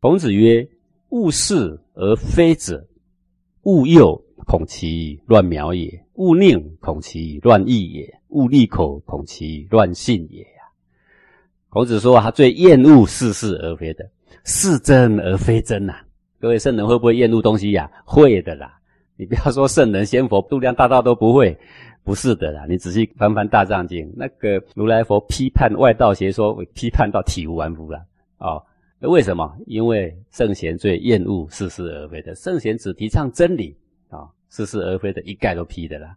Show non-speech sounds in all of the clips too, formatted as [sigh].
孔子曰：“勿视而非者，勿诱，恐其乱苗也；勿佞，恐其乱义也；勿利口，恐其乱信也。”呀，孔子说他最厌恶似是而非的，是真而非真呐。各位圣人会不会厌恶东西呀？会的啦。你不要说圣人仙佛度量大道都不会，不是的啦。你仔细翻翻《大藏经》，那个如来佛批判外道邪说，批判到体无完肤了。哦，为什么？因为圣贤最厌恶似是而非的，圣贤只提倡真理啊，似是而非的一概都批的啦。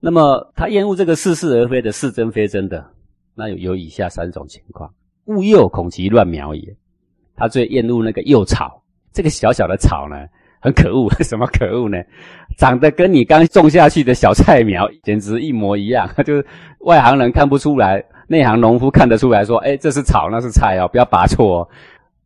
那么他厌恶这个似是而非的是真非真的，那有有以下三种情况：勿诱，恐其乱苗也。他最厌恶那个幼草，这个小小的草呢？很可恶，[laughs] 什么可恶呢？长得跟你刚种下去的小菜苗简直一模一样，[laughs] 就是外行人看不出来，内行农夫看得出来，说：“哎，这是草，那是菜哦，不要拔错哦。”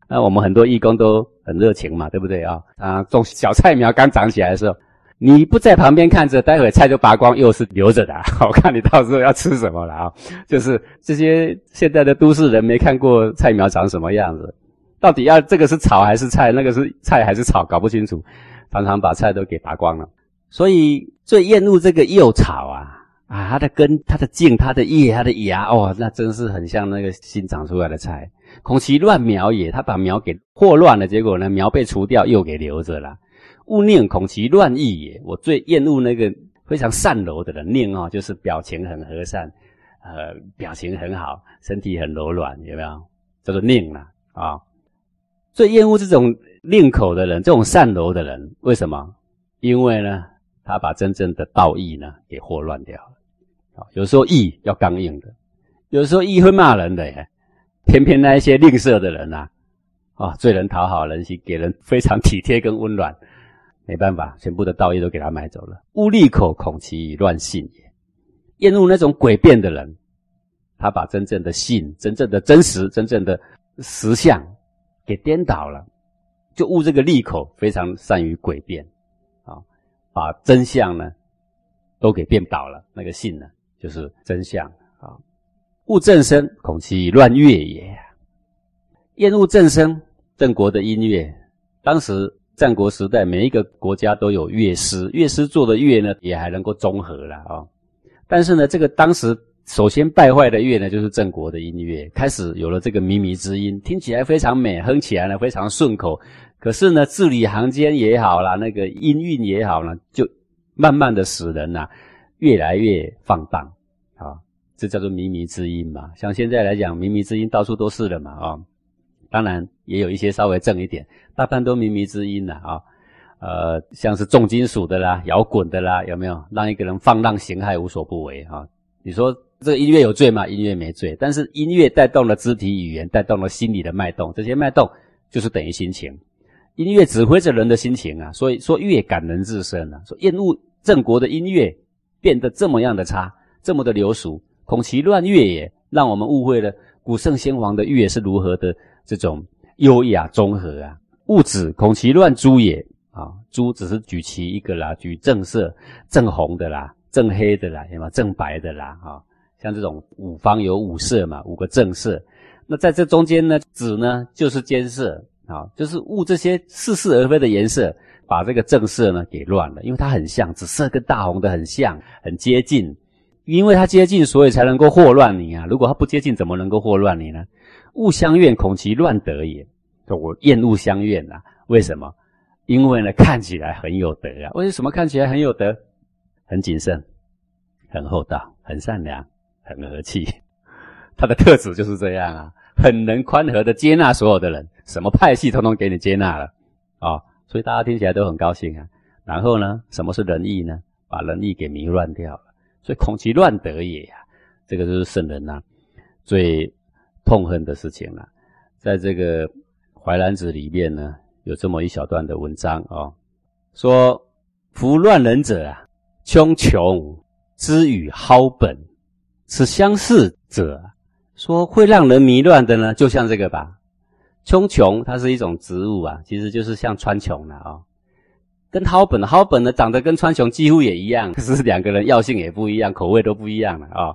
那我们很多义工都很热情嘛，对不对啊？啊，种小菜苗刚长起来的时候，你不在旁边看着，待会菜就拔光，又是留着的。[laughs] 我看你到时候要吃什么了啊？就是这些现在的都市人没看过菜苗长什么样子。到底要这个是草还是菜？那个是菜还是草？搞不清楚，常常把菜都给拔光了。所以最厌恶这个幼草啊啊，它的根、它的茎、它的叶、它的芽，哦，那真是很像那个新长出来的菜。恐其乱苗也，他把苗给祸乱了，结果呢，苗被除掉，又给留着了。勿念恐其乱意也，我最厌恶那个非常善柔的人。念哦，就是表情很和善，呃，表情很好，身体很柔软，有没有？叫做念了啊。最厌恶这种吝口的人，这种善柔的人，为什么？因为呢，他把真正的道义呢给祸乱掉了。有时候义要刚硬的，有时候义会骂人的。偏偏那一些吝啬的人呐，啊，最能讨好人心，给人非常体贴跟温暖。没办法，全部的道义都给他买走了。勿利口，恐其乱信也。厌恶那种诡辩的人，他把真正的信、真正的真实、真正的实相。给颠倒了，就误这个利口，非常善于诡辩，啊，把真相呢都给变倒了。那个信呢，就是真相啊。误正声，恐其乱乐也。厌恶正声，郑国的音乐。当时战国时代，每一个国家都有乐师，乐师做的乐呢，也还能够综合了啊。但是呢，这个当时。首先败坏的乐呢，就是郑国的音乐，开始有了这个靡靡之音，听起来非常美，哼起来呢非常顺口。可是呢，字里行间也好啦，那个音韵也好呢，就慢慢的使人呐越来越放荡，这叫做靡靡之音嘛。像现在来讲，靡靡之音到处都是了嘛啊。当然也有一些稍微正一点，大半都靡靡之音了啊。呃，像是重金属的啦、摇滚的啦，有没有让一个人放浪形骸、无所不为啊？你说？这音乐有罪吗？音乐没罪，但是音乐带动了肢体语言，带动了心理的脉动，这些脉动就是等于心情。音乐指挥着人的心情啊，所以说乐感人至深啊。说厌恶郑国的音乐变得这么样的差，这么的流俗，恐其乱乐也，让我们误会了古圣先皇的乐是如何的这种优雅综合啊。物子恐其乱诛也啊，诛只是举其一个啦，举正色、正红的啦、正黑的啦，什么正白的啦，哈。像这种五方有五色嘛，五个正色。那在这中间呢，紫呢就是间色啊，就是雾这些似是而非的颜色，把这个正色呢给乱了。因为它很像，紫色跟大红的很像，很接近。因为他接近，所以才能够祸乱你啊。如果他不接近，怎么能够祸乱你呢？物相怨，恐其乱得也。我厌恶相怨呐，为什么？因为呢，看起来很有德啊。为什么看起来很有德？很谨慎，很厚道，很善良。很和气，他的特质就是这样啊，很能宽和的接纳所有的人，什么派系通通给你接纳了啊，所以大家听起来都很高兴啊。然后呢，什么是仁义呢？把仁义给迷乱掉，所以恐其乱德也呀。这个就是圣人呐最痛恨的事情了。在这个《淮南子》里面呢，有这么一小段的文章啊，说夫乱人者啊，穷穷之与蒿本。此相似者，说会让人迷乱的呢，就像这个吧。穷穷它是一种植物啊，其实就是像川穹了啊。跟蒿本，蒿本呢长得跟川穹几乎也一样，可 [laughs] 是两个人药性也不一样，口味都不一样了啊。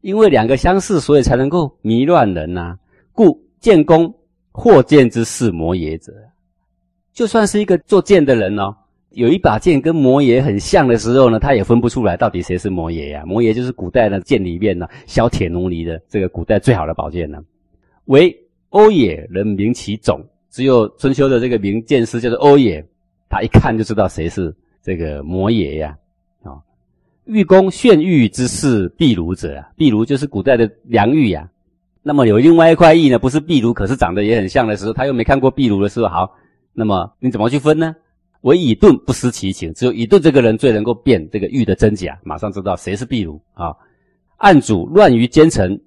因为两个相似，所以才能够迷乱人呐。故建功或剑之士摩耶者，就算是一个做剑的人哦，有一把剑跟摩耶很像的时候呢，他也分不出来到底谁是摩耶呀？摩耶就是古代的剑里面呢，削铁如泥的这个古代最好的宝剑呢。为欧也人名其种，只有春秋的这个名剑师叫做欧也，他一看就知道谁是这个摩耶呀。啊，玉宫炫玉之事壁炉者啊，壁炉就是古代的良玉呀。那么有另外一块玉呢，不是壁炉，可是长得也很像的时候，他又没看过壁炉的时候，好，那么你怎么去分呢？唯以盾不失其情，只有以盾这个人最能够辨这个玉的真假，马上知道谁是壁炉啊。案主乱于奸臣，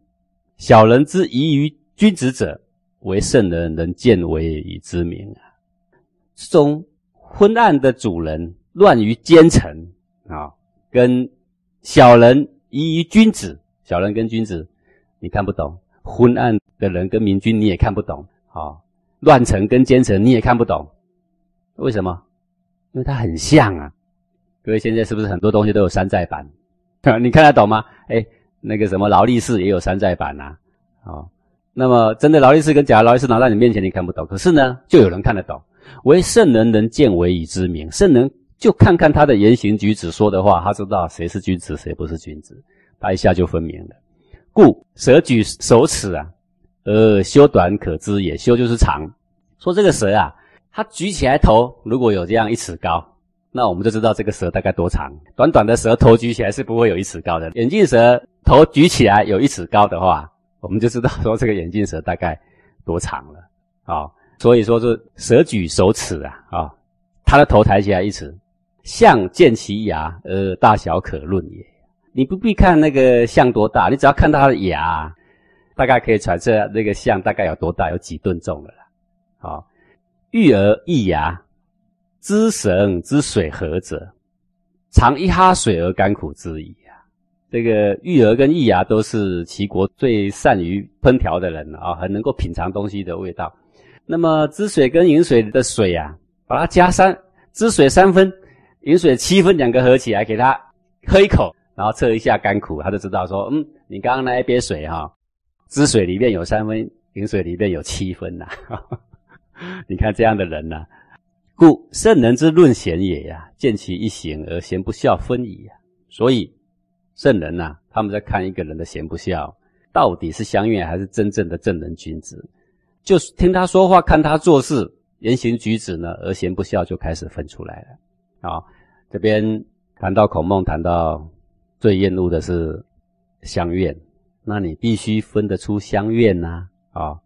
小人之疑于君子者，为圣人能见为以知名啊。这种昏暗的主人乱于奸臣啊，跟小人疑于君子，小人跟君子你看不懂。昏暗的人跟明君你也看不懂，啊，乱臣跟奸臣你也看不懂，为什么？因为他很像啊。各位现在是不是很多东西都有山寨版？你看得懂吗？哎，那个什么劳力士也有山寨版呐，啊，那么真的劳力士跟假劳力士拿在你面前你看不懂，可是呢，就有人看得懂。唯圣人能见为以知名，圣人就看看他的言行举止说的话，他知道谁是君子，谁不是君子，他一下就分明了。故蛇举手尺啊，呃，修短可知也。修就是长。说这个蛇啊，它举起来头如果有这样一尺高，那我们就知道这个蛇大概多长。短短的蛇头举起来是不会有一尺高的。眼镜蛇头举起来有一尺高的话，我们就知道说这个眼镜蛇大概多长了。啊，所以说是蛇举手尺啊，啊，他的头抬起来一尺，象见其牙，而，大小可论也。你不必看那个象多大，你只要看到它的牙，大概可以揣测那个象大概有多大，有几吨重了啦。好，玉儿一牙，知神之水何者？尝一哈水而甘苦之矣啊！这个玉儿跟易牙都是齐国最善于烹调的人啊，很能够品尝东西的味道。那么汁水跟饮水的水啊，把它加三，汁水三分，饮水七分，两个合起来，给他喝一口。然后测一下甘苦，他就知道说，嗯，你刚刚那一杯水哈，汁水里面有三分，饮水里面有七分呐。[laughs] 你看这样的人呐，故圣人之论贤也呀，见其一行而贤不孝分矣呀。所以圣人呐，他们在看一个人的贤不孝，到底是相愿还是真正的正人君子，就是听他说话，看他做事，言行举止呢，而贤不孝就开始分出来了。啊，这边谈到孔孟，谈到。最厌恶的是相怨，那你必须分得出相怨呐啊！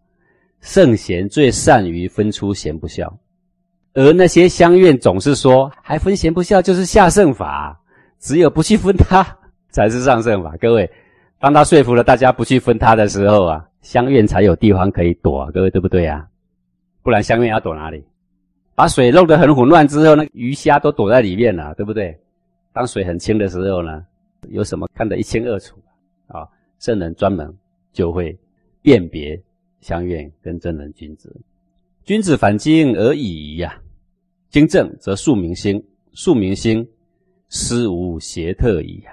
圣贤最善于分出贤不孝，而那些相怨总是说还分贤不孝就是下圣法，只有不去分他才是上圣法。各位，当他说服了大家不去分他的时候啊，相怨才有地方可以躲。各位对不对啊？不然相怨要躲哪里？把水弄得很混乱之后，那鱼虾都躲在里面了，对不对？当水很清的时候呢？有什么看得一清二楚啊？圣人专门就会辨别相怨跟真人君子。君子反经而已呀，经正则庶民心，庶民心思无邪特矣呀。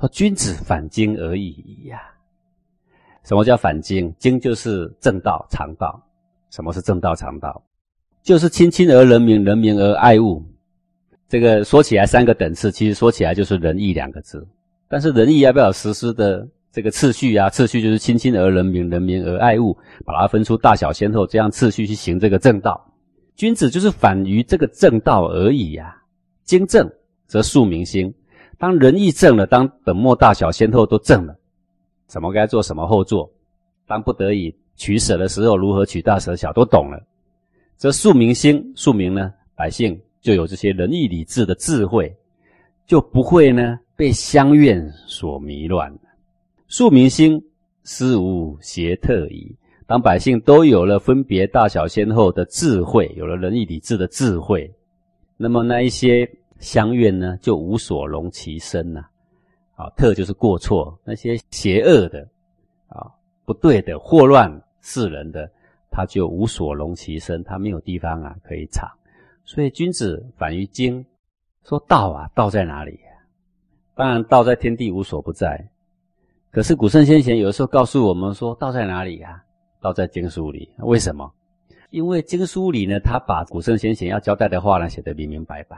说君子反经而已呀。什么叫反经？经就是正道常道。什么是正道常道？就是亲亲而人民，人民而爱物。这个说起来三个等次，其实说起来就是仁义两个字。但是仁义要不要实施的这个次序啊？次序就是亲亲而人民，人民而爱物，把它分出大小先后，这样次序去行这个正道。君子就是反于这个正道而已呀。经正则庶民心。当仁义正了，当本末大小先后都正了，什么该做什么后做，当不得已取舍的时候，如何取大舍小都懂了，则庶民心，庶民呢，百姓。就有这些仁义礼智的智慧，就不会呢被乡怨所迷乱。庶民心思无邪特矣。当百姓都有了分别大小先后的智慧，有了仁义礼智的智慧，那么那一些乡怨呢，就无所容其身了。啊特就是过错，那些邪恶的啊、不对的、祸乱世人的，他就无所容其身，他没有地方啊可以藏。所以君子反于精，说道啊，道在哪里？当然道在天地无所不在。可是古圣先贤有的时候告诉我们说，道在哪里呀？道在经书里。为什么？因为经书里呢，他把古圣先贤要交代的话呢写得明明白白。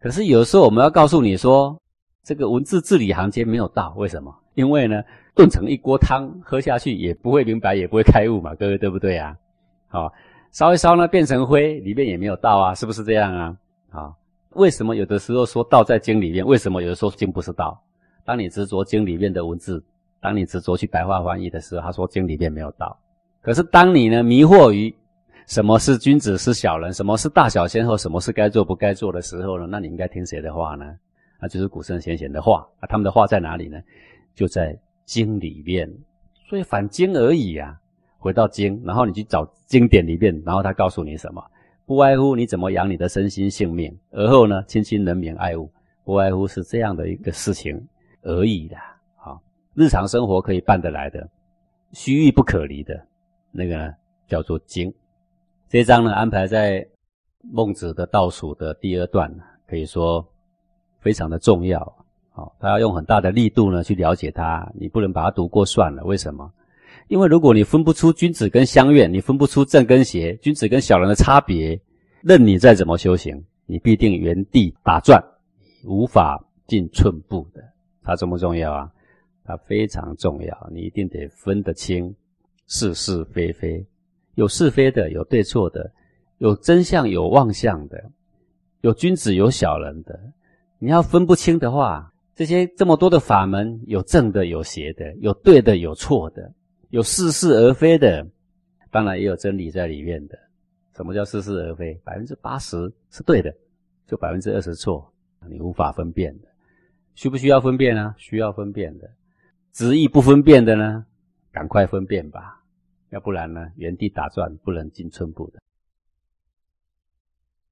可是有时候我们要告诉你说，这个文字字里行间没有道，为什么？因为呢，炖成一锅汤喝下去也不会明白，也不会开悟嘛，各位对不对啊？好，烧一烧呢变成灰，里面也没有道啊，是不是这样啊？好，为什么有的时候说道在经里面？为什么有的时候经不是道？当你执着经里面的文字，当你执着去白话翻译的时候，他说经里面没有道。可是当你呢迷惑于什么是君子是小人，什么是大小先后，什么是该做不该做的时候呢？那你应该听谁的话呢？那就是古圣先贤的话。啊，他们的话在哪里呢？就在经里面。所以反经而已啊。回到经，然后你去找经典里面，然后他告诉你什么？不外乎你怎么养你的身心性命，而后呢，亲亲人民爱物，不外乎是这样的一个事情而已的。好，日常生活可以办得来的，虚域不可离的，那个呢叫做经。这一章呢安排在孟子的倒数的第二段，可以说非常的重要。好，他要用很大的力度呢去了解它，你不能把它读过算了。为什么？因为如果你分不出君子跟相怨，你分不出正跟邪，君子跟小人的差别，任你再怎么修行，你必定原地打转，无法进寸步的。它重不重要啊？它非常重要，你一定得分得清是是非非，有是非的，有对错的，有真相有妄相的，有君子有小人的。你要分不清的话，这些这么多的法门，有正的有邪的，有对的有错的。有似是而非的，当然也有真理在里面的。什么叫似是而非？百分之八十是对的，就百分之二十错，你无法分辨的。需不需要分辨呢？需要分辨的。执意不分辨的呢？赶快分辨吧，要不然呢，原地打转，不能进寸步的。